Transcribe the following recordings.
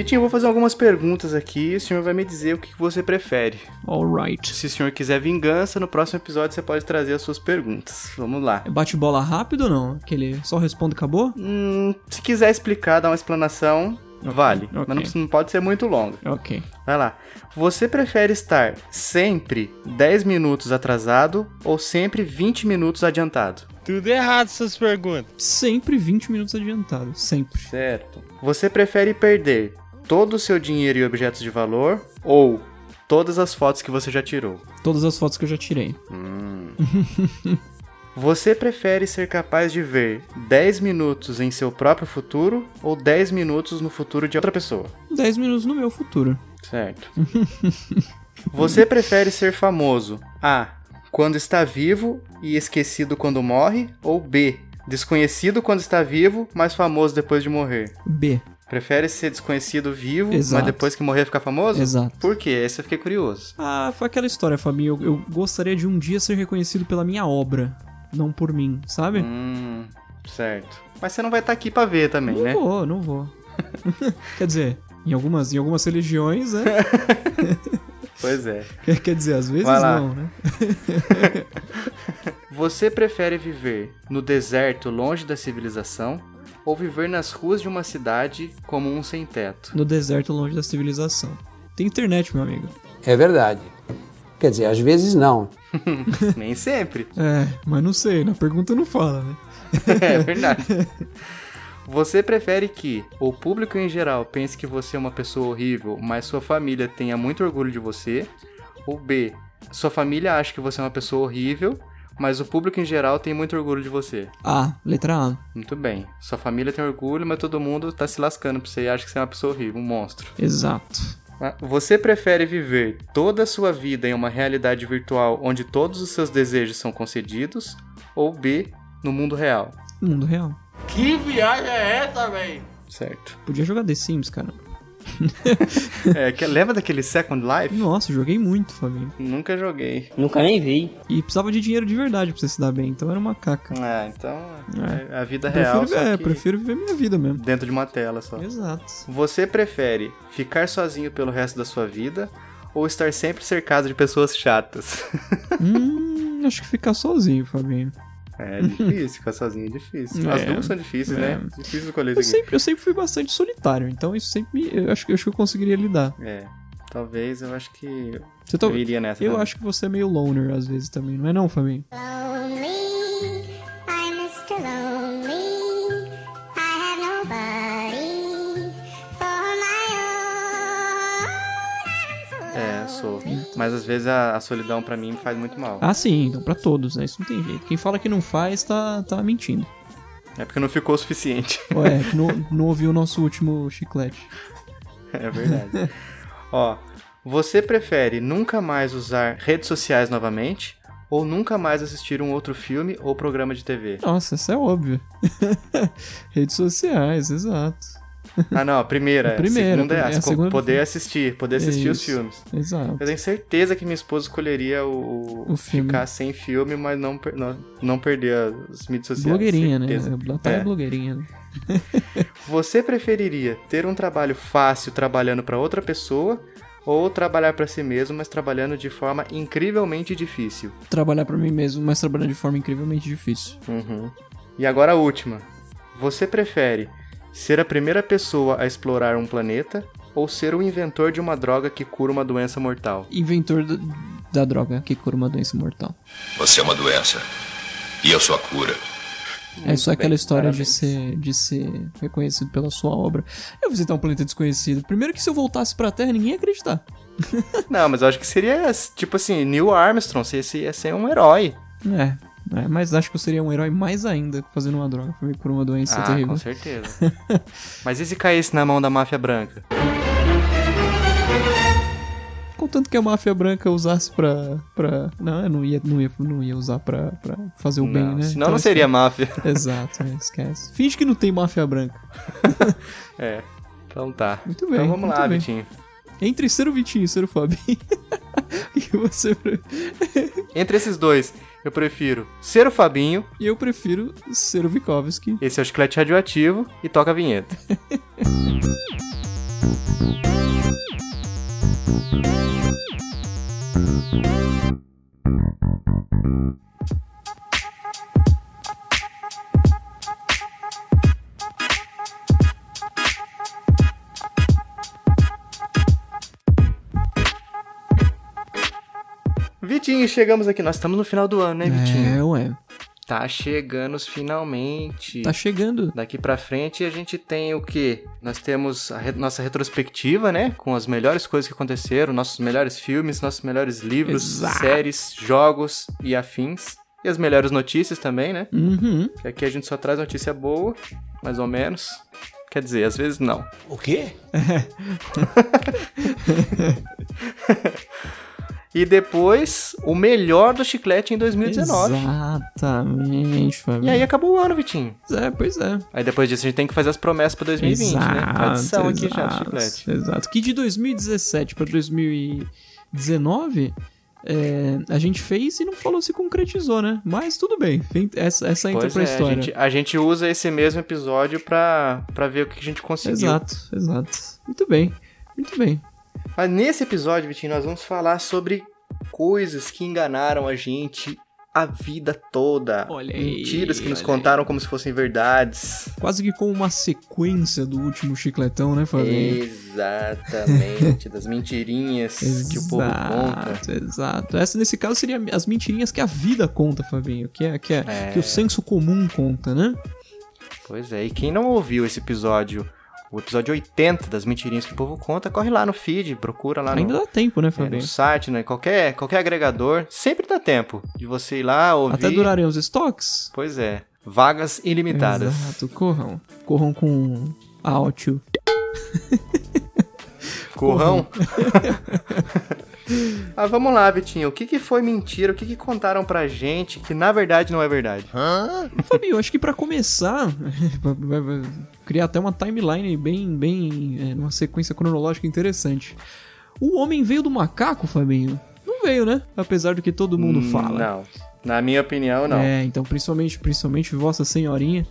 Vitinho, eu vou fazer algumas perguntas aqui e o senhor vai me dizer o que você prefere. Alright. Se o senhor quiser vingança, no próximo episódio você pode trazer as suas perguntas. Vamos lá. É bate bola rápido ou não? Aquele só responde e acabou? Hum, se quiser explicar, dar uma explanação, vale. ok. Mas não, não pode ser muito longa. Ok. Vai lá. Você prefere estar sempre 10 minutos atrasado ou sempre 20 minutos adiantado? Tudo errado essas perguntas. Sempre 20 minutos adiantado. Sempre. Certo. Você prefere perder todo o seu dinheiro e objetos de valor ou todas as fotos que você já tirou? Todas as fotos que eu já tirei. Você prefere ser capaz de ver 10 minutos em seu próprio futuro ou 10 minutos no futuro de outra pessoa? 10 minutos no meu futuro. Certo. Você prefere ser famoso A. Quando está vivo e esquecido quando morre? Ou B. Desconhecido quando está vivo, mas famoso depois de morrer? B. Prefere ser desconhecido vivo, Exato. mas depois que morrer ficar famoso? Exato. Por quê? Esse eu fiquei curioso. Ah, foi aquela história, Fabinho. Eu, eu gostaria de um dia ser reconhecido pela minha obra, não por mim, sabe? Hum, certo. Mas você não vai estar aqui pra ver também, não né? vou, não vou. Quer dizer, em algumas, em algumas religiões, né? Pois é. Quer, dizer, às vezes não, né? Você prefere viver no deserto longe da civilização ou viver nas ruas de uma cidade como um sem teto? No deserto longe da civilização. Tem internet, meu amigo. É verdade. Quer dizer, às vezes não. Nem sempre. É, mas não sei, na pergunta não fala, né? É verdade. Você prefere que o público em geral pense que você é uma pessoa horrível, mas sua família tenha muito orgulho de você? Ou B, sua família acha que você é uma pessoa horrível, mas o público em geral tem muito orgulho de você? A, letra A. Muito bem. Sua família tem orgulho, mas todo mundo tá se lascando pra você e acha que você é uma pessoa horrível, um monstro. Exato. Ah, Você prefere viver toda a sua vida em uma realidade virtual onde todos os seus desejos são concedidos? Ou B, no mundo real? Mundo real. Que viagem é essa, velho? Certo. Podia jogar The Sims, cara. É, que, lembra daquele Second Life? Nossa, joguei muito, Fabinho. Nunca joguei. Nunca nem vi. E precisava de dinheiro de verdade pra você se dar bem, então era uma caca. Ah, então É. é a vida real, Prefiro, só é, que prefiro viver minha vida mesmo. dentro de uma tela só. Exato. Você prefere ficar sozinho pelo resto da sua vida ou estar sempre cercado de pessoas chatas? hum, acho que ficar sozinho, Fabinho. É difícil, ficar sozinho é difícil. As É. duas são difíceis, É. né? Difícil escolher Eu sempre, eu sempre fui bastante solitário, então isso sempre me, eu acho, que- eu acho que eu conseguiria lidar. É, talvez eu acho que Você tá- eu iria nessa. eu também. acho que você é meio loner às vezes também, não é não, Fabinho? Lonely, É. Mas às vezes a, a solidão pra mim faz muito mal. Ah, sim, então pra todos, né? Isso não tem jeito. Quem fala que não faz, tá, tá mentindo. É porque não ficou o suficiente. Ué, que não, não ouviu o nosso último chiclete. É verdade. Ó, você prefere nunca mais usar redes sociais novamente ou nunca mais assistir um outro filme ou programa de TV? Nossa, isso é óbvio. Redes sociais, exato. Ah, não, a primeira. A primeira, a segunda é a a, segunda- poder assistir, poder assistir os Isso. filmes. Exato. Eu tenho certeza que minha esposa escolheria o, O filme. ficar sem filme, mas não, não, não perder as mídias sociais. Blogueirinha, né? certeza. A Natália é blogueirinha. né? Você preferiria ter um trabalho fácil trabalhando pra outra pessoa ou trabalhar pra si mesmo, mas trabalhando de forma incrivelmente difícil? Trabalhar pra mim mesmo, mas trabalhando de forma incrivelmente difícil. Uhum. E agora a última. Você prefere ser a primeira pessoa a explorar um planeta ou ser o inventor de uma droga que cura uma doença mortal? Inventor da, da droga que cura uma doença mortal. Você é uma doença. E eu sou a cura. é só aquela bem, história de ser, de ser reconhecido pela sua obra. Eu visitar um planeta desconhecido. Primeiro que se eu voltasse pra Terra, ninguém ia acreditar. Não, mas eu acho que seria tipo assim, Neil Armstrong, você ia ser um herói. É, é, mas acho que eu seria um herói mais ainda fazendo uma droga curar uma doença ah, terrível. com certeza. mas e se caísse na mão da máfia branca? Contanto que a máfia branca usasse pra. pra... Não, eu não ia, não ia, não ia usar pra, pra fazer o bem, não, né? senão Então não seria esquece. máfia. Exato, é, esquece. Finge que não tem máfia branca. É. Então tá. Muito bem, Então vamos lá, bem. Vitinho. Entre ser o Vitinho e ser o Fabinho. que você. Entre esses dois, eu prefiro ser o Fabinho, E eu prefiro ser o Vikovski. esse é o chiclete radioativo e toca a vinheta. Vitinho, chegamos aqui. Nós estamos no final do ano, né, Vitinho? É, ué. Tá chegando finalmente. Tá chegando. Daqui pra frente a gente tem o quê? Nós temos a re- nossa retrospectiva, né? Com as melhores coisas que aconteceram, nossos melhores filmes, nossos melhores livros, Exato. séries, jogos e afins. E as melhores notícias também, né? Uhum. Que aqui a gente só traz notícia boa, mais ou menos. Quer dizer, às vezes não. O quê? E depois, o melhor do chiclete em 2019. Exatamente, Fabinho. E aí acabou o ano, Vitinho. É, pois é. Aí depois disso a gente tem que fazer as promessas pra 2020, né? Tradição aqui já do exato, chiclete. Exato. Que de 2017 pra 2019, é, a gente fez e não falou se concretizou, né? Mas tudo bem. Essa, essa entra pra é, a história. gente, a gente usa esse mesmo episódio pra, pra ver o que a gente conseguiu. Exato, exato. Muito bem, muito bem. Mas nesse episódio, Vitinho, nós vamos falar sobre coisas que enganaram a gente a vida toda. Olha aí, Mentiras que nos contaram como se fossem verdades. Quase que com uma sequência do último chicletão, né, Fabinho? Exatamente, das mentirinhas que o povo conta. Exato, exato. Essa, nesse caso, seria as mentirinhas que a vida conta, Fabinho. Que, é, que, é, É. que o senso comum conta, né? Pois é, e quem não ouviu esse episódio, o episódio 80 das mentirinhas que o povo conta, corre lá no feed, procura lá Ainda no, dá tempo, né, é, Fabinho? no site, né? Qualquer, qualquer agregador, sempre dá tempo de você ir lá, ouvir. Até durarem os estoques? Pois é, vagas ilimitadas. Exato, corram. Corram com áudio. Corrão. ah, vamos lá, Vitinho. O que, que foi mentira? O que, que contaram pra gente que na verdade não é verdade? Fabinho, acho que pra começar, criar até uma timeline bem, bem, é, numa sequência cronológica interessante. O homem veio do macaco, Fabinho? Não veio, né? Apesar do que todo mundo Hum, fala. Não. Na minha opinião, não. É, então principalmente, principalmente Vossa Senhorinha,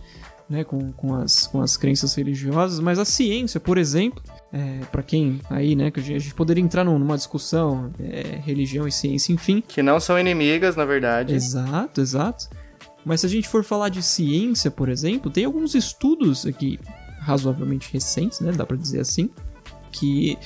né, com, com, as, com as crenças religiosas, mas a ciência, por exemplo, é, para quem aí, né, que a gente, poderia entrar num- numa discussão, é, religião e ciência, enfim. Que não são inimigas, na verdade. Exato, exato. Mas se a gente for falar de ciência, por exemplo, tem alguns estudos aqui razoavelmente recentes, né, dá pra dizer assim, que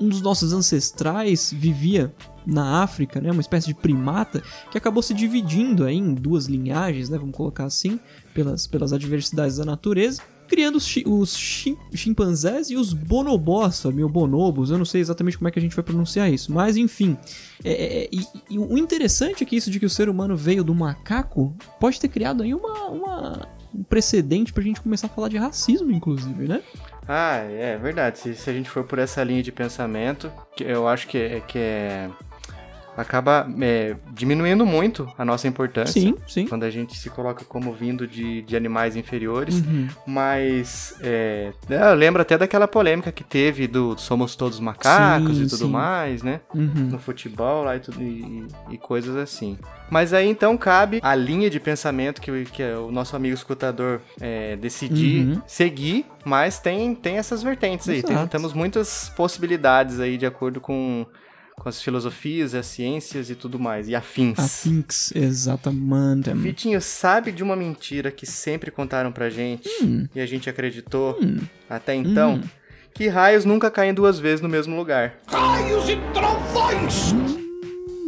um- um dos nossos ancestrais vivia na África, né, uma espécie de primata que acabou se dividindo aí em duas linhagens, né, vamos colocar assim, pelas, pelas adversidades da natureza, criando os, chi- os chim- chimpanzés e os bonobós, sabe, ou bonobos, eu não sei exatamente como é que a gente vai pronunciar isso, mas enfim. É, é, e, e o interessante é que isso de que o ser humano veio do macaco pode ter criado aí uma, uma- um precedente pra gente começar a falar de racismo, inclusive, né? Ah, é verdade. Se, se a gente for por essa linha de pensamento, que eu acho que é. Que é acaba é, diminuindo muito a nossa importância. Sim, sim. Quando a gente se coloca como vindo de, de animais inferiores. Uhum. Mas é, eu lembro até daquela polêmica que teve do Somos Todos Macacos Sim, e tudo sim. mais, né? Uhum. No futebol lá e, tudo, e, e coisas assim. Mas aí então cabe a linha de pensamento que, o- que o nosso amigo escutador é, decidir Uhum. seguir, mas tem, tem essas vertentes aí. Tem- temos muitas possibilidades aí de acordo com, com as filosofias, as ciências e tudo mais. E afins. Afinx, exatamente. Vitinho, sabe de uma mentira que sempre contaram pra gente Hum. e a gente acreditou até então? Que raios nunca caem duas vezes no mesmo lugar.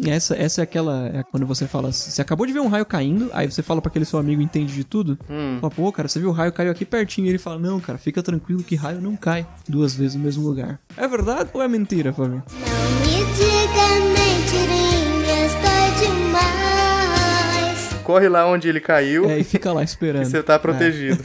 Essa, essa é aquela. É quando você fala. Você acabou de ver um raio caindo, aí você fala pra aquele seu amigo entende de tudo. Hum. Fala, pô, cara, você viu o raio caiu aqui pertinho. E ele fala, não, cara, fica tranquilo que raio não cai duas vezes no mesmo lugar. É verdade ou é mentira, Fabinho? Não Corre lá onde ele caiu. É, e fica lá esperando. você tá protegido.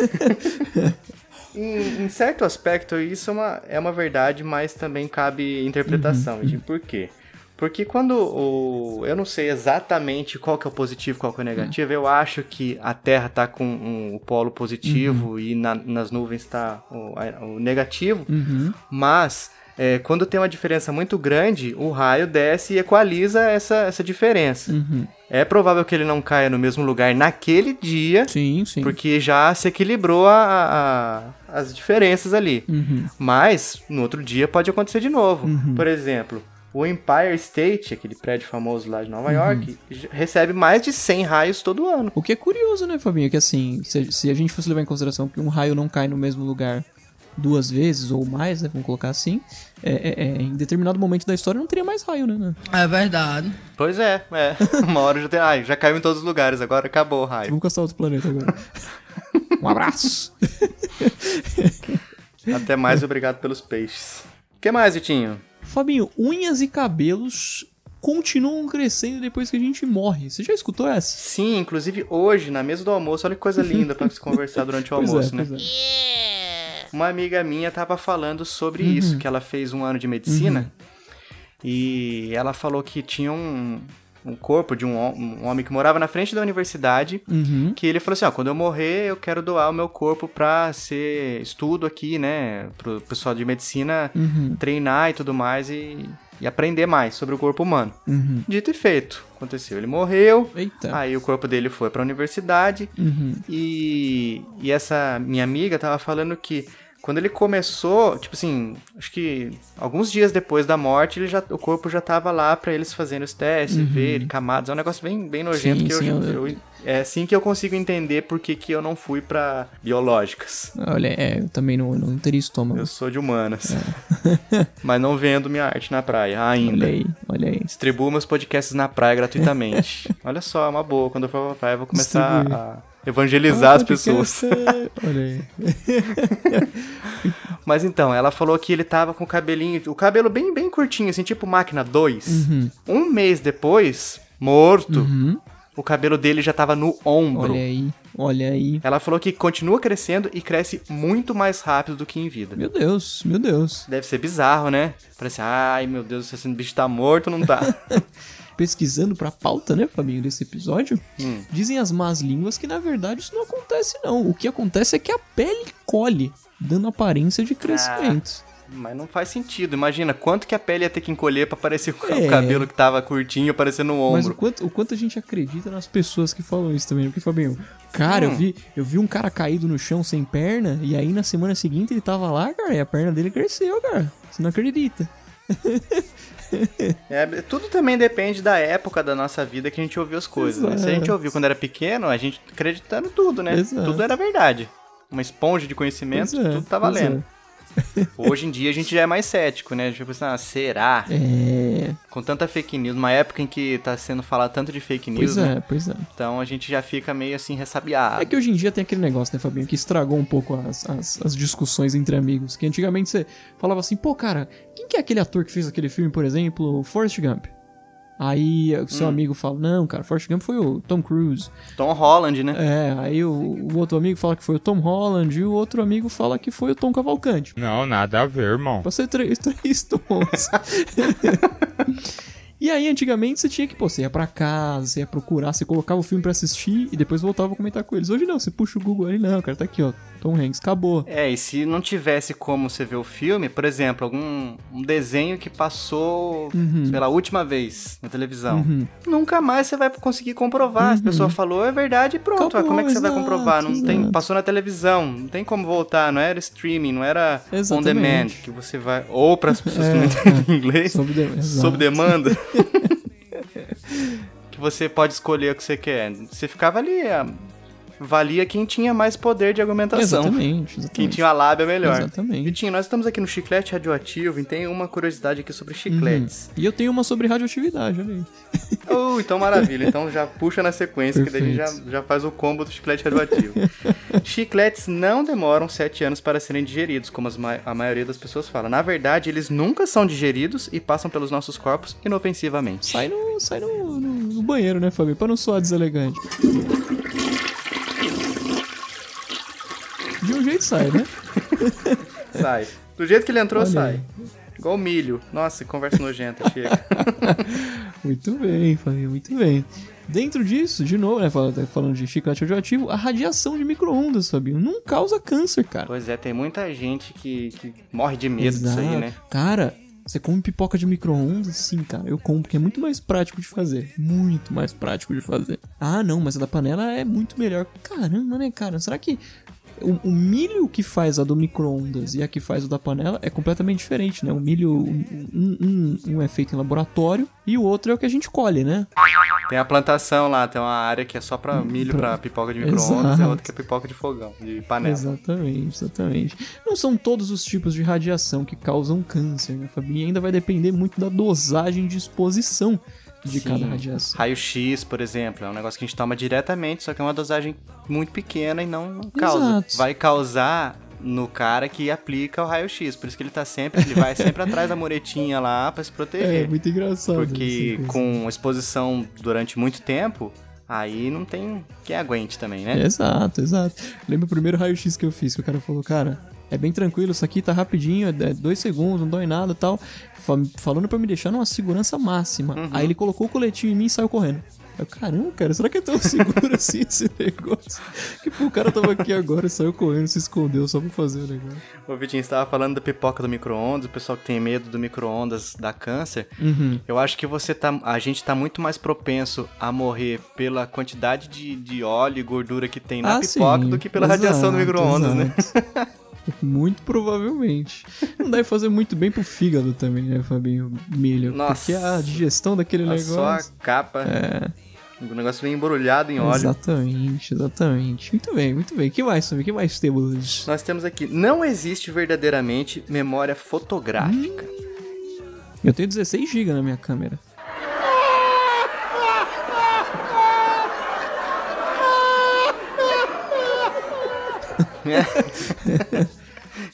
em, em certo aspecto, isso é uma, é uma verdade, mas também cabe interpretação. Uhum, Vitinho. Por quê? Porque quando o. Eu não sei exatamente qual que é o positivo qual que é o negativo. Eu acho que a Terra tá com um- o polo positivo e na- nas nuvens tá o, o negativo. Uhum. Mas é, quando tem uma diferença muito grande, o raio desce e equaliza essa, essa diferença. Uhum. é provável que ele não caia no mesmo lugar naquele dia, Sim, sim. porque já se equilibrou a- a- as diferenças ali. Uhum. Mas no outro dia pode acontecer de novo. Por exemplo, o Empire State, aquele prédio famoso lá de Nova Uhum. York, recebe mais de 100 raios todo ano. O que é curioso, né, Fabinho? Que assim, se, se a gente fosse levar em consideração que um raio não cai no mesmo lugar duas vezes ou mais, né? Vamos colocar assim. é- é- é, em determinado momento da história não teria mais raio, né? né? É verdade. Pois é, é. Uma hora já tem. Ai, já caiu em todos os lugares, agora acabou o raio. Vamos caçar outro planeta agora. um abraço. Até mais e obrigado pelos peixes. O que mais, Vitinho? Fabinho, unhas e cabelos continuam crescendo depois que a gente morre. Você já escutou essa? Sim, inclusive hoje, na mesa do almoço, olha que coisa linda pra se conversar durante o Pois é, almoço, né? pois é. Uma amiga minha tava falando sobre Uhum. isso, que ela fez um ano de medicina e ela falou que tinha um, um corpo de um, um homem que morava na frente da universidade Uhum. que ele falou assim, ó, quando eu morrer eu quero doar o meu corpo pra ser estudo aqui, né, pro pessoal de medicina Uhum. treinar e tudo mais e, e aprender mais sobre o corpo humano. Uhum. Dito e feito, aconteceu, ele morreu, Eita. aí o corpo dele foi pra universidade Uhum. e, e essa minha amiga tava falando que quando ele começou, tipo assim, acho que alguns dias depois da morte, ele já, o corpo já tava lá pra eles fazerem os testes, ver camadas. É um negócio bem, bem nojento Sim, que sim, eu, eu- eu- é assim que eu consigo entender por que, que eu não fui pra biológicas. Olha, é, eu também não, não teria estômago. Eu sou de humanas. Mas não vendo minha arte na praia ainda. Olha aí, olha aí. Distribuo meus podcasts na praia gratuitamente. Olha só, é uma boa. Quando eu for pra praia, eu vou começar a evangelizar Ah, as pessoas. Olha aí. Mas então, ela falou que ele tava com o cabelinho, o cabelo bem, bem curtinho, assim, tipo máquina 2. Um mês depois, morto, o cabelo dele já tava no ombro. Olha aí, olha aí. Ela falou que continua crescendo e cresce muito mais rápido do que em vida. Meu Deus, meu Deus. Deve ser bizarro, né? Parece, ai meu Deus, esse bicho tá morto não tá? Pesquisando pra pauta, né, Fabinho, desse episódio, Hum. dizem as más línguas que na verdade isso não acontece, não. O que acontece é que a pele colhe, dando aparência de crescimento. Mas não faz sentido. Imagina quanto que a pele ia ter que encolher pra parecer É. o cabelo que tava curtinho aparecendo no Mas o ombro. quanto, o quanto a gente acredita nas pessoas que falam isso também, porque, Fabinho, cara, Hum. eu, vi, eu vi um cara caído no chão sem perna, e aí na semana seguinte ele tava lá, cara, e a perna dele cresceu, cara. Você não acredita. É, tudo também depende da época da nossa vida que a gente ouviu as coisas. né? Se a gente ouviu quando era pequeno, a gente acreditando em tudo, né? Exato. Tudo era verdade. Uma esponja de conhecimento, é, tudo tá valendo. Hoje em dia a gente já é mais cético, né? A gente vai pensar, ah, será? É, Com tanta fake news, numa época em que tá sendo falado tanto de fake news, pois né? é, pois é. Então a gente já fica meio assim ressabiado. É que hoje em dia tem aquele negócio, né, Fabinho, que estragou um pouco as, as, as discussões entre amigos. Que antigamente você falava assim, pô, cara, quem que é aquele ator que fez aquele filme, por exemplo, Forrest Gump? Aí o Hum. seu amigo fala, não, cara, Forrest Gump foi o Tom Cruise. Tom Holland, né? É, aí o, o outro amigo fala que foi o Tom Holland e o outro amigo fala que foi o Tom Cavalcante. Não, nada a ver, irmão. Pra ser três, três tons. E aí, antigamente, você tinha que, pô, você ia pra casa, você ia procurar, você colocava o filme pra assistir e depois voltava a comentar com eles. Hoje não, você puxa o Google ali, não, cara, tá aqui, ó, Tom Hanks, acabou. É, e se não tivesse como você ver o filme, por exemplo, algum um desenho que passou pela última vez na televisão, Uhum. nunca mais você vai conseguir comprovar. Se a pessoa falou, é verdade e pronto. Acabou, Ah, como é que você vai exato, comprovar? Não tem, exato. passou na televisão, não tem como voltar, não era streaming, não era on Exatamente. demand, que você vai. Ou para as pessoas que É, não entendem inglês, Sob de- sob exato. demanda. Que você pode escolher o que você quer. Você ficava ali, ah, valia quem tinha mais poder de argumentação. Exatamente, Quem exatamente. tinha a lábia melhor. Exatamente. Vitinho, nós estamos aqui no chiclete radioativo e tem uma curiosidade aqui sobre chicletes. E eu tenho uma sobre radioatividade, olha aí. Oh, então maravilha. Então já puxa na sequência, que daí a gente já, Perfeito. já faz o combo do chiclete radioativo. Chicletes não demoram 7 anos para serem digeridos, como ma- a maioria das pessoas fala. Na verdade, eles nunca são digeridos e passam pelos nossos corpos inofensivamente. Sai no, sai no, no- no banheiro, né, Fabio? Pra não soar deselegante. De um jeito sai, né? Sai. Do jeito que ele entrou, Olha sai. Igual milho. Nossa, conversa nojenta, chega. Muito bem, Fabinho, muito bem. Dentro disso, de novo, né, fal- falando de chiclete radioativo, a radiação de micro-ondas, Fabinho, não causa câncer, cara. pois é, tem muita gente que, que morre de medo disso aí, Exato. né? Cara, Você come pipoca de micro-ondas? Sim, cara, eu como, porque é muito mais prático de fazer. Muito mais prático de fazer. Ah, não, mas a da panela é muito melhor. Caramba, né, cara? Será que o, o milho que faz a do micro-ondas e a que faz o da panela é completamente diferente, né? O milho, um, um- um é feito em laboratório e o outro é o que a gente colhe, né? Tem a plantação lá, tem uma área que é só pra milho, pra pipoca de micro-ondas, e a outra que é pipoca de fogão, de panela. Exatamente, exatamente. Não são todos os tipos de radiação que causam câncer, né, Fabinho? Ainda vai depender muito da dosagem de exposição de Sim. cada radiação. Raio-X, por exemplo, é um negócio que a gente toma diretamente, só que é uma dosagem muito pequena e não causa. Exato. Vai causar no cara que aplica o raio-X, por isso que ele tá sempre, ele vai sempre atrás da muretinha lá pra se É, proteger. muito engraçado. Porque com exposição durante muito tempo, aí não tem quem aguente também, né? Exato, exato. Lembra o primeiro raio-x que eu fiz, que o cara falou, cara, é bem tranquilo, isso aqui tá rapidinho, é dois segundos, não dói nada e tal. Fa- Falando pra me deixar numa segurança máxima. Uhum. Aí ele colocou o coletinho em mim e saiu correndo. Eu, caramba, cara, será que é tão seguro assim esse negócio? Que pô, o cara tava aqui agora, saiu correndo, se escondeu só pra fazer o negócio. O Vitinho estava falando da pipoca do micro-ondas, o pessoal que tem medo do micro-ondas dá câncer. Uhum. Eu acho que você tá, a gente tá muito mais propenso a morrer pela quantidade de, de óleo e gordura que tem na Ah, pipoca sim. do que pela radiação do Exato, micro-ondas, né? Muito provavelmente. Não deve fazer muito bem pro fígado também, né, Fabinho? Milho. Nossa. Porque a digestão daquele A Só a negócio. capa. O negócio vem embrulhado em óleo. Exatamente, exatamente. Muito bem, muito bem. que mais, Fabinho? que mais temos? Nós temos aqui, não existe verdadeiramente memória fotográfica. Eu tenho 16 GB na minha câmera.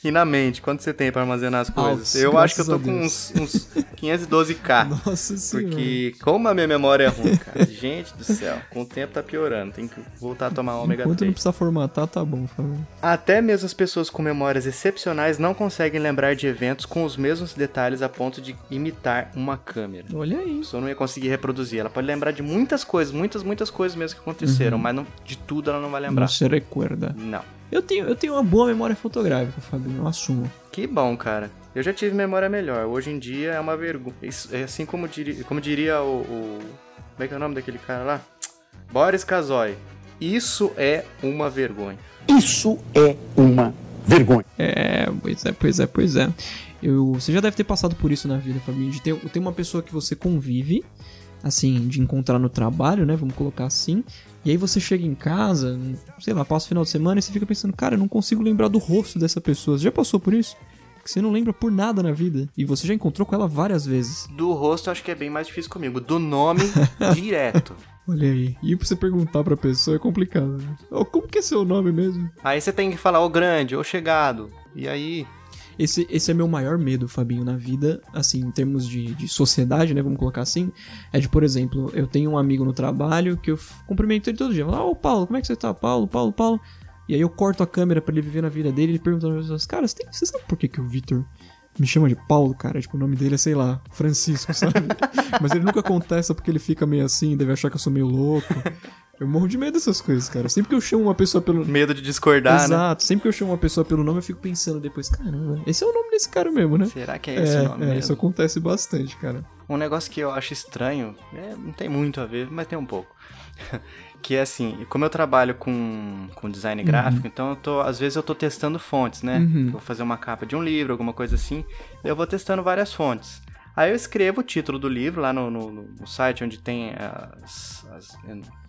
E na mente, quanto você tem pra armazenar as coisas? Eu acho que eu tô com uns, uns 512k. Nossa senhora. Porque como a minha memória é ruim, cara. Gente do céu, com o tempo tá piorando. Tem que voltar a tomar ômega Enquanto não 3. precisar formatar, tá bom, Fabinho. Até mesmo as pessoas com memórias excepcionais não conseguem lembrar de eventos com os mesmos detalhes a ponto de imitar uma câmera. Olha aí. A pessoa não ia conseguir reproduzir. Ela pode lembrar de muitas coisas, muitas, muitas coisas mesmo que aconteceram, mas não- de tudo ela não vai lembrar. Não se recuerda. Não. Eu tenho, eu tenho uma boa memória fotográfica, Fabinho, eu assumo. Que bom, cara. Eu já tive memória melhor. Hoje em dia é uma vergonha. É assim como diria, como diria o, o- Como é que é o nome daquele cara lá? Boris Kazoy. Isso é uma vergonha. Isso é uma vergonha. É, pois é, pois é, pois é. Eu, você já deve ter passado por isso na vida, Fabinho, de ter, ter uma pessoa que você convive, assim, de encontrar no trabalho, né, vamos colocar assim, e aí você chega em casa, sei lá, passa o final de semana e você fica pensando, cara, eu não consigo lembrar do rosto dessa pessoa. Você já passou por isso? Que você não lembra por nada na vida, e você já encontrou com ela várias vezes. Do rosto eu acho que é bem mais difícil comigo. Do nome, direto. Olha aí, e pra você perguntar pra pessoa é complicado, né? Ô, como que é seu nome mesmo? Aí você tem que falar ô grande, ô chegado. E aí. Esse, esse é meu maior medo, Fabinho, na vida, assim, em termos de, de sociedade, né, vamos colocar assim, é de, por exemplo, eu tenho um amigo no trabalho que eu cumprimento ele todo dia, ah, ô Paulo, como é que você tá? Paulo, Paulo, Paulo. E aí eu corto a câmera pra ele viver na vida dele, ele pergunta às pessoas, cara, você, tem, você sabe por que, que o Victor me chama de Paulo, cara? Tipo, o nome dele é, sei lá, Francisco, sabe? Mas ele nunca contesta porque ele fica meio assim, deve achar que eu sou meio louco. Eu morro de medo dessas coisas, cara. Sempre que eu chamo uma pessoa pelo, Medo de discordar, né? Exato, sempre que eu chamo uma pessoa pelo nome, eu fico pensando depois, caramba, esse é o nome desse cara mesmo, né? Será que é esse o nome é, mesmo? isso acontece bastante, cara. Um negócio que eu acho estranho, é, não tem muito a ver, mas tem um pouco. que é assim, como eu trabalho com, com design gráfico, então eu tô, às vezes eu tô testando fontes, né? Uhum. Vou fazer uma capa de um livro, alguma coisa assim, eu vou testando várias fontes. Aí eu escrevo o título do livro lá no, no- no site onde tem as, as,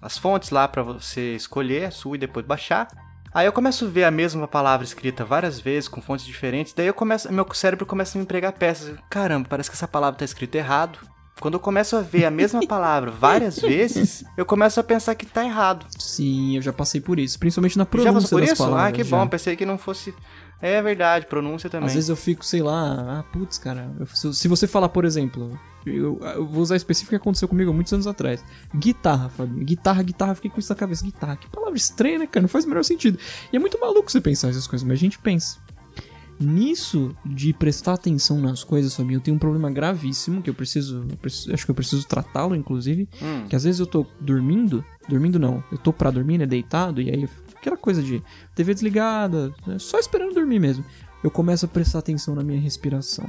as fontes lá pra você escolher a sua e depois baixar. Aí eu começo a ver a mesma palavra escrita várias vezes, com fontes diferentes, daí eu começo, meu cérebro começa a me pregar peças. Caramba, parece que essa palavra tá escrita errado. Quando eu começo a ver a mesma palavra várias vezes, eu começo a pensar que tá errado. Sim, eu já passei por isso, principalmente na Já pronúncia passou por das isso? palavras. Ah, que já. bom, pensei que não fosse. É verdade, pronúncia também. Às vezes eu fico, sei lá, ah, putz, cara, eu- se você falar, por exemplo, eu, eu vou usar específico que aconteceu comigo há muitos anos atrás. Guitarra, Fabinho. Guitarra, guitarra, fiquei com isso na cabeça. Guitarra, que palavra estranha, né, cara? Não faz o menor sentido. E é muito maluco você pensar essas coisas, mas a gente pensa. Nisso de prestar atenção nas coisas, Fabinho, eu tenho um problema gravíssimo que eu preciso, eu preciso- acho que eu preciso tratá-lo, inclusive. Hum. Que às vezes eu tô dormindo, dormindo não, eu tô pra dormir, né, deitado, e aí eu- aquela coisa de TV desligada, né, só esperando dormir mesmo. Eu começo a prestar atenção na minha respiração.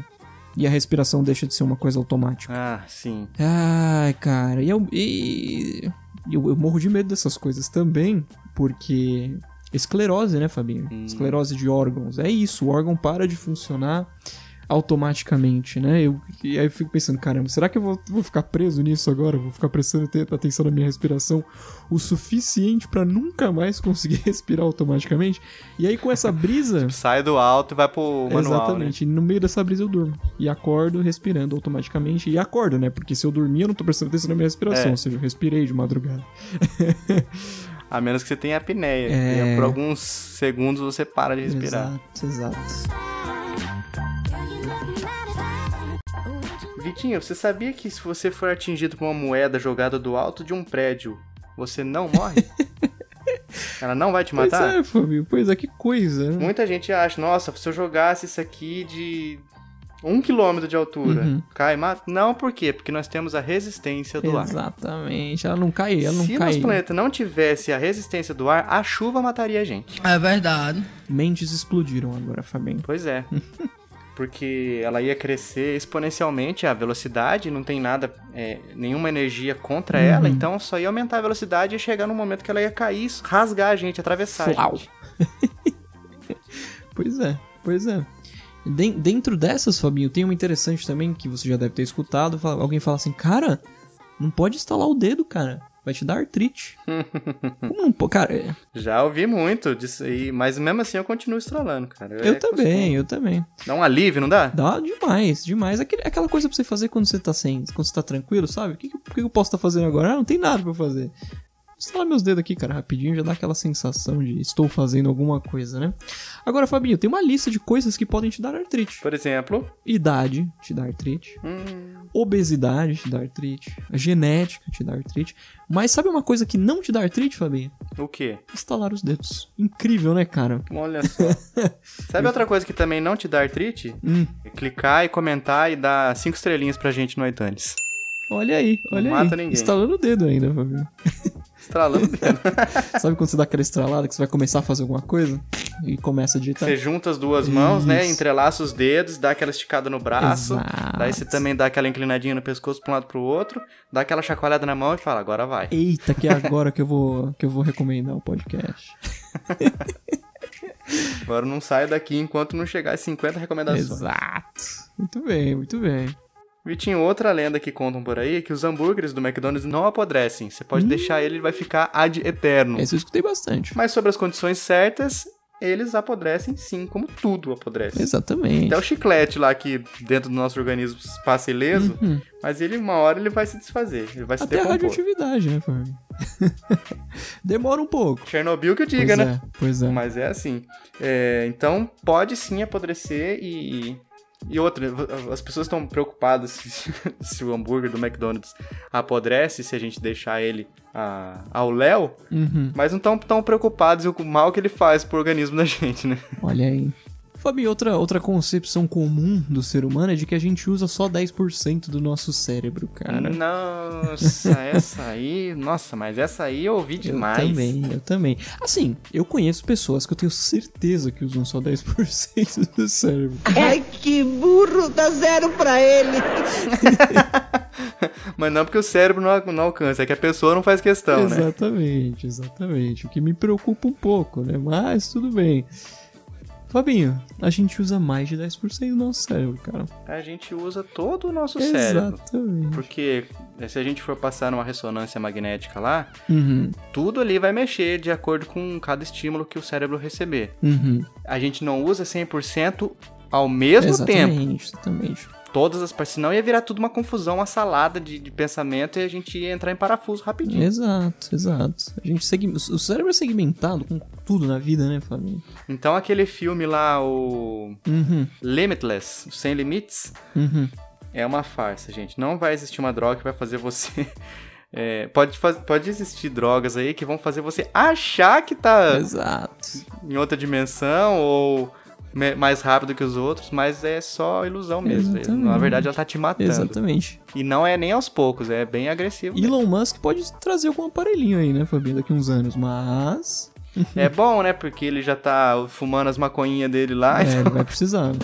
E a respiração deixa de ser uma coisa automática. Ah, sim. Ai, cara, e eu, e- eu, eu morro de medo dessas coisas também, porque esclerose, né, Fabinho? Esclerose de órgãos. É isso, o órgão para de funcionar automaticamente, né? Eu, e aí eu fico pensando, caramba, será que eu vou, vou ficar preso nisso agora? Vou ficar prestando te- atenção na minha respiração o suficiente pra nunca mais conseguir respirar automaticamente? E aí com essa brisa. Sai do alto e vai pro manual, né? Exatamente. E no meio dessa brisa eu durmo. E acordo respirando automaticamente. E acordo, né? Porque se eu dormir, eu não tô prestando atenção na minha respiração. É. Ou seja, eu respirei de madrugada. A menos que você tenha apneia. É. E por alguns segundos você para de respirar. Exato, exato. Vitinho, você sabia que se você for atingido por uma moeda jogada do alto de um prédio, você não morre? Ela não vai te Pois matar? é, Fabio. Pois é, que coisa, né? Muita gente acha, nossa, se eu jogasse isso aqui de um quilômetro de altura, Uhum. cai e mata? Não, por quê? Porque nós temos a resistência do ar. Exatamente. Ela não cai, ela não Se cai. nosso planeta não tivesse a resistência do ar, a chuva mataria a gente. É verdade. Mentes explodiram agora, Fabinho. Pois é. Porque ela ia crescer exponencialmente a velocidade, não tem nada, é, nenhuma energia contra Uhum. ela, então só ia aumentar a velocidade e chegar num momento que ela ia cair, rasgar a gente, atravessar gente. Pois é, pois é. Den- dentro dessas, Fabinho, tem uma interessante também que você já deve ter escutado. fala- alguém fala assim, cara, não pode estalar o dedo, cara. Vai te dar artrite. Como não pode? Cara, é- Já ouvi muito disso aí, mas mesmo assim eu continuo estralando, cara. eu É também, costume. eu também. Dá um alívio, não dá? Dá demais, demais. Aquele- aquela coisa pra você fazer quando você tá sem, quando você tá tranquilo, sabe? O que, que, que eu posso estar fazendo agora? Ah, não tem nada pra eu fazer. Instalar meus dedos aqui, cara, rapidinho, já dá aquela sensação de estou fazendo alguma coisa, né? Agora, Fabinho, tem uma lista de coisas que podem te dar artrite. Por exemplo, Idade te dá artrite. Obesidade te dá artrite. A genética te dá artrite. Mas sabe uma coisa que não te dá artrite, Fabinho? o quê? Estalar os dedos. Incrível, né, cara? Olha só. Sabe outra coisa que também não te dá artrite? Hum. Clicar e comentar e dar cinco estrelinhas pra gente no iTunes. Olha aí, olha Não aí. mata ninguém. Estalando o dedo ainda, Fabinho. Estralando o. Sabe quando você dá aquela estralada que você vai começar a fazer alguma coisa? E começa a digitar? Você junta as duas mãos, né? Entrelaça os dedos, dá aquela esticada no braço. Exato. Daí você também dá aquela inclinadinha no pescoço pra um lado pro outro. Dá aquela chacoalhada na mão e fala, agora vai. Eita, que é agora que eu vou, que eu vou recomendar o podcast. Agora não sai daqui enquanto não chegar às 50 recomendações. Exato. Muito bem, muito bem. Vitinho, outra lenda que contam por aí é que os hambúrgueres do McDonald's não apodrecem. Você Hum. pode deixar ele, ele vai ficar ad eterno. Esse eu escutei bastante. Mas sobre as condições certas, eles apodrecem sim, como tudo apodrece. Exatamente. Até o chiclete lá que dentro do nosso organismo passa ileso, mas ele uma hora ele vai se desfazer, ele vai se Uhum. Até a decompor. radioatividade, né, Fábio? Demora um pouco. Chernobyl que eu diga, pois né? É, pois é. Mas é assim. É, então, pode sim apodrecer e. E outra, as pessoas estão preocupadas se, se o hambúrguer do McDonald's apodrece, se a gente deixar ele a- ao léu, Uhum. mas não estão tão preocupados com o mal que ele faz pro organismo da gente, né? Olha aí. Fabinho, outra, outra concepção comum do ser humano é de que a gente usa só 10% do nosso cérebro, cara. Nossa, essa aí. Nossa, mas essa aí eu ouvi demais. Eu também, eu também. Assim, eu conheço pessoas que eu tenho certeza que usam só 10% do cérebro. Ai, que burro, dá zero pra ele. Mas não porque o cérebro não, não alcança, é que a pessoa não faz questão, né? exatamente, exatamente. O que me preocupa um pouco, né? Mas tudo bem. Fabinho, a gente usa mais de 10% do nosso cérebro, cara. A gente usa todo o nosso cérebro. Exatamente. Porque eh, se a gente for passar numa ressonância magnética lá, Uhum, tudo ali vai mexer de acordo com cada estímulo que o cérebro receber. uhum. A gente não usa 100% ao mesmo tempo. exatamente, exatamente. Todas as partes, senão ia virar tudo uma confusão, uma salada de, de pensamento e a gente ia entrar em parafuso rapidinho. Exato, exato. A gente segui... O cérebro é segmentado com tudo na vida, né, Fabinho? Então aquele filme lá, o Uhum, Limitless, Sem Limites, uhum. é uma farsa, gente. Não vai existir uma droga que vai fazer você. é, pode, faz- pode existir drogas aí que vão fazer você achar que tá Exato. em outra dimensão ou mais rápido que os outros, mas é só ilusão mesmo. Exatamente. Na verdade, ela tá te matando. Exatamente. E não é nem aos poucos, é bem agressivo. mesmo. Elon Musk pode trazer algum aparelhinho aí, né, Fabinho, daqui uns anos, mas. É bom, né? Porque ele já tá fumando as maconhinhas dele lá. É, então- ele vai precisar. né?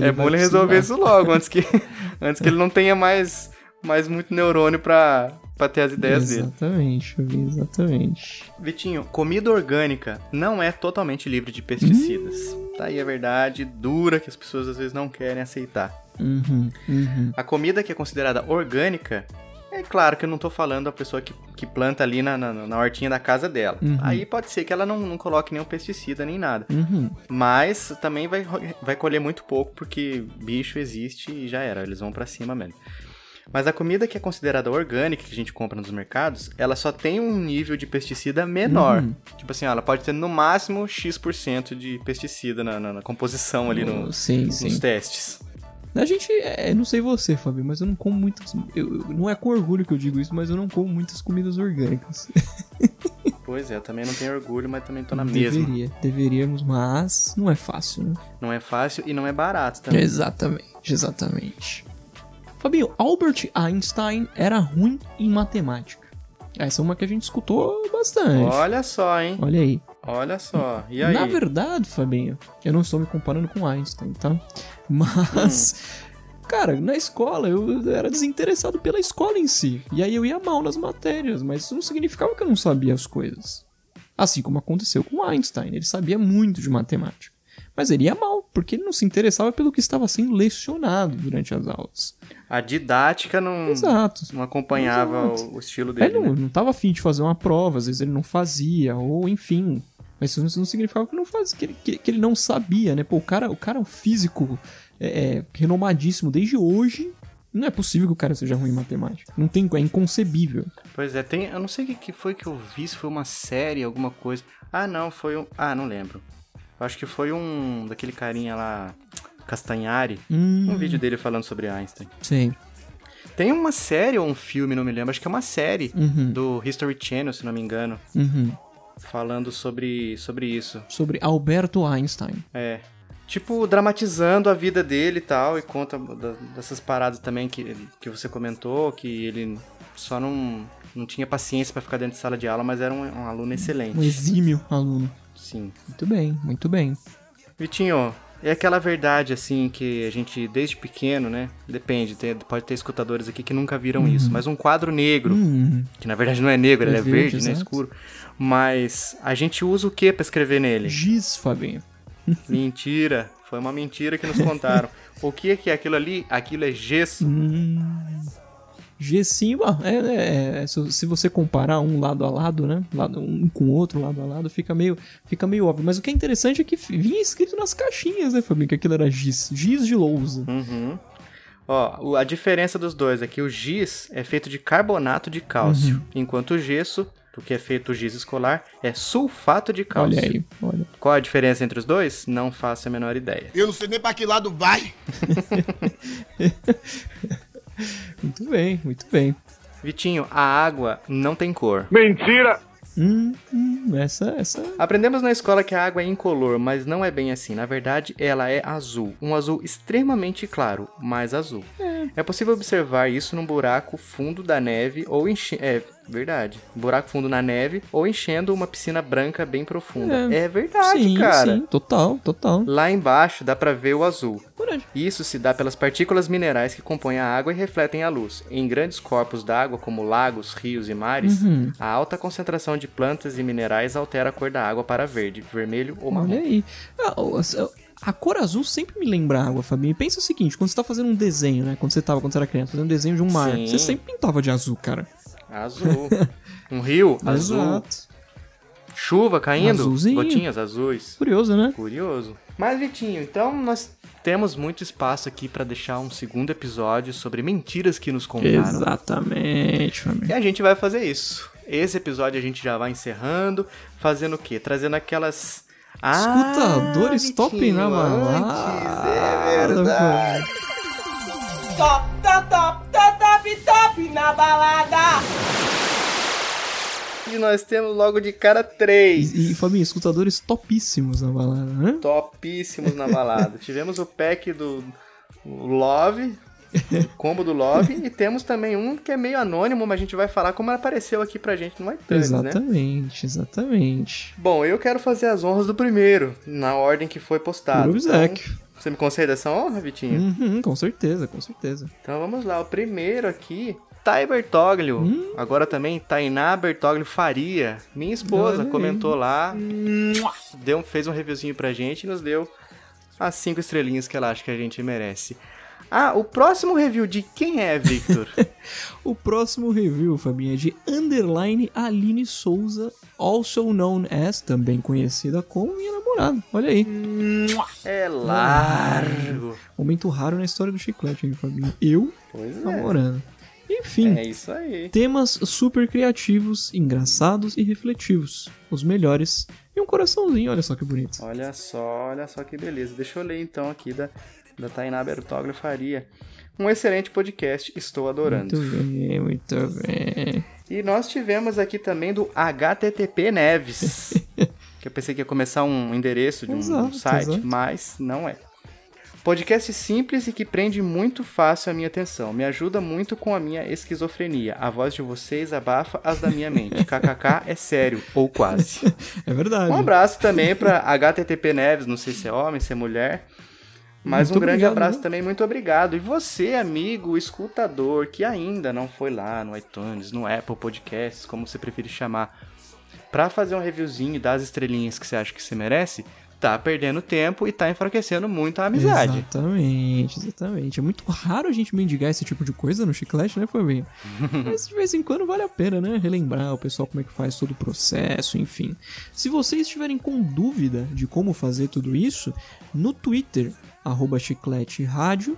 É bom ele resolver isso logo, antes que, antes que ele não tenha mais, mais muito neurônio pra, pra ter as ideias dele. Exatamente, exatamente. Vitinho, comida orgânica não é totalmente livre de pesticidas. Tá aí a verdade dura que as pessoas às vezes não querem aceitar. Uhum, uhum. A comida que é considerada orgânica, é claro que eu não tô falando a pessoa que, que planta ali na, na, na hortinha da casa dela. Uhum. Aí pode ser que ela não, não coloque nenhum pesticida nem nada. Uhum. Mas também vai, vai colher muito pouco, porque bicho existe e já era, eles vão pra cima mesmo. Mas a comida que é considerada orgânica, que a gente compra nos mercados, ela só tem um nível de pesticida menor. Uhum. Tipo assim, ó, ela pode ter no máximo X% de pesticida na, na- na composição ali no- Sim, nos testes. A gente, é, não sei você, Fabinho, mas eu não como muitas. Eu, não é com orgulho que eu digo isso, mas eu não como muitas comidas orgânicas. Pois é, eu também não tenho orgulho, mas também tô na mesma. Deveria, deveríamos, mas não é fácil, né? Não é fácil e não é barato também. Exatamente, exatamente. Fabinho, Albert Einstein era ruim em matemática. Essa é uma que a gente escutou bastante. Olha só, hein? Olha aí. Olha só. E aí? Na verdade, Fabinho, eu não estou me comparando com Einstein, tá? Mas, cara, na escola eu era desinteressado pela escola em si. E aí eu ia mal nas matérias, mas isso não significava que eu não sabia as coisas. Assim como aconteceu com Einstein, ele sabia muito de matemática. Mas ele ia mal, porque ele não se interessava pelo que estava sendo lecionado durante as aulas. A didática não, Exato. não acompanhava Exato. o, estilo Ele dele. não, né? não tava afim de fazer uma prova, às vezes ele não fazia, ou enfim. Mas isso não- significava que, não faz, que, ele, que, que ele não sabia, né? Pô, o cara, o cara é um físico é, é, renomadíssimo desde hoje. Não é possível que o cara seja ruim em matemática. Não tem, é inconcebível. Pois é, tem. Eu não sei o que, que foi que eu vi, se foi uma série, alguma coisa. Ah, não, foi um. Ah, não lembro. Acho que foi um. daquele carinha lá. Castanhari. Hum, Um vídeo dele falando sobre Einstein. Sei. Tem uma série ou um filme, não me lembro. Acho que é uma série Uhum, do History Channel, se não me engano. uhum. Falando sobre, sobre isso. Sobre Alberto Einstein. É. Tipo, dramatizando a vida dele e tal, e conta dessas paradas também que, que você comentou, que ele só não, não tinha paciência pra ficar dentro de sala de aula, mas era um, um aluno Um excelente. exímio aluno. Sim. Muito bem, muito bem. Vitinho, é aquela verdade, assim, que a gente, desde pequeno, né? Depende, tem- pode ter escutadores aqui que nunca viram isso, mas um quadro negro, Hum, que na verdade não é negro, É ele é verde, verde, né? Escuro. Mas a gente usa o que pra escrever nele? giz, Fabinho. Mentira. Foi uma mentira que nos contaram. o que é que é aquilo ali? Aquilo é gesso. Hum, Gessinho, ah, é, é, é, se, você comparar um lado a lado, né? Lado, um com o outro, lado a lado, fica meio, fica meio óbvio. Mas o que é interessante é que vinha escrito nas caixinhas, né, Fabinho? Que aquilo era giz. Giz de lousa. Uhum. Ó, a diferença dos dois é que o giz é feito de carbonato de cálcio, Uhum. enquanto o gesso, do que é feito o giz escolar, é sulfato de cálcio. Olha aí, olha. Qual a diferença entre os dois? Não faço a menor ideia. Eu não sei nem pra que lado vai. Muito bem, muito bem. Vitinho, a água não tem cor. Mentira! Hum, hum, essa, essa. Aprendemos na escola que a água é incolor, mas não é bem assim. Na verdade, ela é azul. Um azul extremamente claro, mas azul. É, possível observar isso num buraco fundo da neve ou enchendo. É verdade. Buraco fundo na neve ou enchendo uma piscina branca bem profunda. É, verdade, sim, cara. sim, total, total. Lá embaixo dá pra ver o azul. Isso se dá pelas partículas minerais que compõem a água e refletem a luz. Em grandes corpos d'água, como lagos, rios e mares, Uhum. a alta concentração de plantas e minerais altera a cor da água para verde, vermelho ou marrom. Olha aí. A, cor azul sempre me lembra água, Fabinho. E pensa o seguinte, quando você tá fazendo um desenho, né? Quando você tava, quando você era criança, fazendo um desenho de um mar, Sim. você sempre pintava de azul, cara. Azul. Um rio azul. Exato. Chuva caindo. Azulzinho. Gotinhas azuis. Curioso, né? Curioso. Mas, Vitinho, então nós temos muito espaço aqui pra deixar um segundo episódio sobre mentiras que nos contaram. Exatamente, Fabinho. E a gente vai fazer isso. Esse episódio a gente já vai encerrando, fazendo o quê? Trazendo aquelas. Escutadores Ah, top Vitinho, na balada. antes, É verdade. Top, top, top, top, top, top na balada. E nós temos logo de cara três. E, e, Fabinho, escutadores topíssimos na balada, né? Topíssimos na balada. Tivemos o pack do Love, Combo do Love. e temos também um que é meio anônimo, mas a gente vai falar como apareceu aqui pra gente no iTunes, né? Exatamente, exatamente. Bom, eu quero fazer as honras do primeiro, na ordem que foi postado. Por obséquio. Então, você me concede essa honra, Vitinho? Uhum, com certeza, com certeza. Então vamos lá, o primeiro aqui, Thay Bertoglio. Hum? Agora também Tainá Bertoglio Faria. Minha esposa Olha aí. comentou lá, deu, fez um reviewzinho pra gente e nos deu as cinco estrelinhas que ela acha que a gente merece. Ah, o próximo review de quem é, Victor? O próximo review, Fabinha, é de Underline Aline Souza, also known as, também conhecida como minha namorada. Olha aí. é largo. Momento raro na história do chiclete, hein, Fabinha? Eu Pois é. namorando. Enfim, É isso aí. temas super criativos, engraçados e refletivos. Os melhores. E um coraçãozinho, olha só que bonito. Olha só, olha só que beleza. Deixa eu ler então aqui da, da Tainá Bertoglio Faria. Um excelente podcast, estou adorando. Muito bem, muito bem. E nós tivemos aqui também do HTTP Neves. que eu pensei que ia começar um endereço de um Exato, site, exato. mas não é. Podcast simples e que prende muito fácil a minha atenção. Me ajuda muito com a minha esquizofrenia. A voz de vocês abafa as da minha mente. KKK é sério, ou quase. É verdade. Um abraço também pra HTTP Neves, não sei se é homem, se é mulher. Mas Muito um grande obrigado, abraço né? também, muito obrigado. E você, amigo, escutador, que ainda não foi lá no iTunes, no Apple Podcasts, como você preferir chamar, pra fazer um reviewzinho e dar as estrelinhas que você acha que você merece, tá perdendo tempo e tá enfraquecendo muito a amizade. Exatamente, exatamente. É muito raro a gente mendigar esse tipo de coisa no chiclete, né, Fabinho? Mas de vez em quando vale a pena, né? Relembrar o pessoal como é que faz todo o processo, enfim. Se vocês estiverem com dúvida de como fazer tudo isso, no Twitter, arroba chiclete rádio,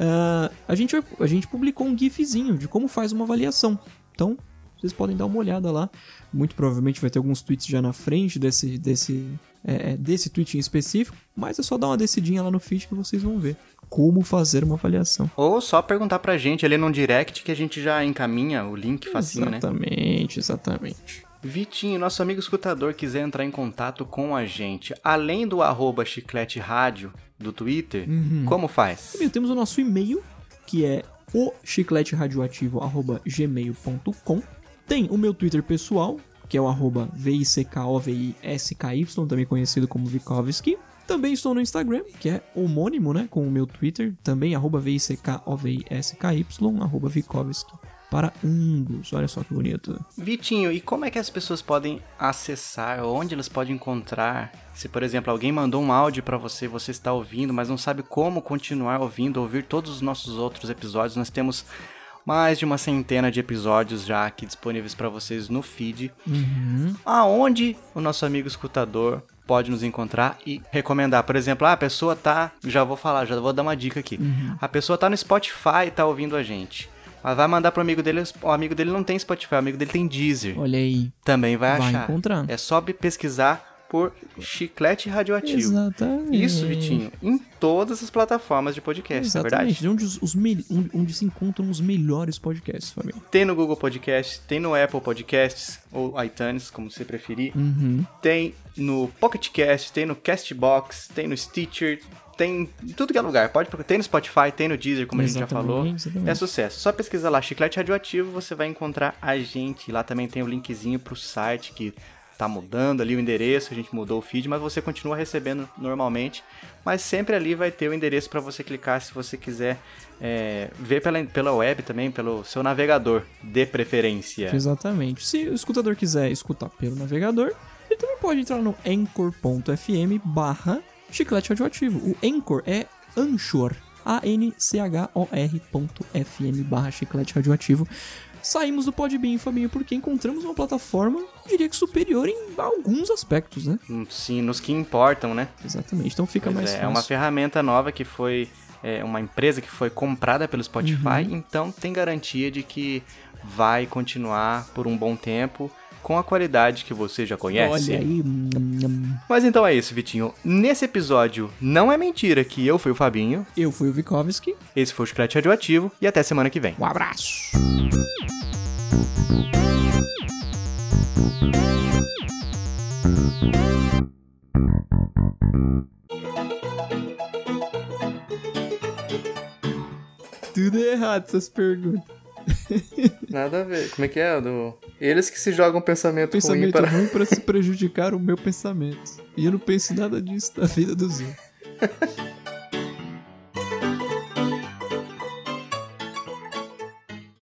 ah, a, gente a gente publicou um gifzinho de como faz uma avaliação. Então, vocês podem dar uma olhada lá. Muito provavelmente vai ter alguns tweets já na frente desse, desse, é, é, desse tweet em específico, mas é só dar uma descidinha lá no feed que vocês vão ver como fazer uma avaliação. Ou só perguntar pra gente ali no direct que a gente já encaminha o link facinho, né? exatamente, exatamente. Vitinho, nosso amigo escutador, quiser entrar em contato com a gente, além do arroba chiclete rádio do Twitter, como faz? Temos o nosso e-mail, que é o chicleteradioativo.gmail.com. Tem o meu Twitter pessoal, que é o arroba VICKOVISKY, também conhecido como Vikovski. Também estou no Instagram, que é homônimo, né, com o meu Twitter, também arroba VICKOVISKY, arroba Vikovski. Para ambos, olha só que bonito. Vitinho, e como é que as pessoas podem acessar, onde elas podem encontrar? Se, por exemplo, alguém mandou um áudio pra você, você está ouvindo, mas não sabe como continuar ouvindo, ouvir todos os nossos outros episódios, nós temos mais de uma centena de episódios já aqui disponíveis pra vocês no feed. Aonde o nosso amigo escutador pode nos encontrar e recomendar. Por exemplo, ah, a pessoa tá, já vou falar, já vou dar uma dica aqui. A pessoa tá no Spotify e tá ouvindo a gente. Mas vai mandar pro amigo dele, o amigo dele não tem Spotify, o amigo dele tem Deezer. Olha aí. Também vai, Vai achar. encontrar. É só pesquisar por chiclete radioativo. Exatamente. Isso, Vitinho, em todas as plataformas de podcast, não é verdade? Exatamente, de onde, os, me- onde- se encontram os melhores podcasts, família. Tem no Google Podcast, tem no Apple Podcasts, ou iTunes, como você preferir. Uhum. Tem no Pocket Cast, tem no Castbox, tem no Stitcher, tem em tudo que é lugar. Pode. Tem no Spotify, tem no Deezer, como a gente já Exatamente, falou. exatamente. É sucesso. Só pesquisa lá, Chiclete Radioativo, você vai encontrar a gente. Lá também tem o linkzinho pro site que tá mudando ali o endereço, a gente mudou o feed, mas você continua recebendo normalmente. Mas sempre ali vai ter o endereço para você clicar se você quiser é, ver pela, pela web também, pelo seu navegador, de preferência. Exatamente. Se o escutador quiser escutar pelo navegador, ele também pode entrar no anchor.fm barra chiclete radioativo. O Anchor é Anchor. A-N-C-H-O-R.fm barra chiclete radioativo. Saímos do Podbean, Fabinho, porque encontramos uma plataforma, diria que superior em alguns aspectos, né? Hum, Sim, nos que importam, né? Exatamente. Então fica Pois mais é, fácil. é uma ferramenta nova que foi é, uma empresa que foi comprada pelo Spotify, Uhum. então tem garantia de que vai continuar por um bom tempo com a qualidade que você já conhece. Olha aí. Mas então é isso, Vitinho. Nesse episódio, não é mentira que eu fui o Fabinho, Eu fui o Vikovski. esse foi o Chiclete Radioativo e até semana que vem. Um abraço. Tudo errado essas perguntas. Nada a ver. Como é que é? Do... Eles que se jogam pensamento, ruim Pensamento para. ruim pra se prejudicar o meu pensamento. E eu não penso nada disso da vida do Zé.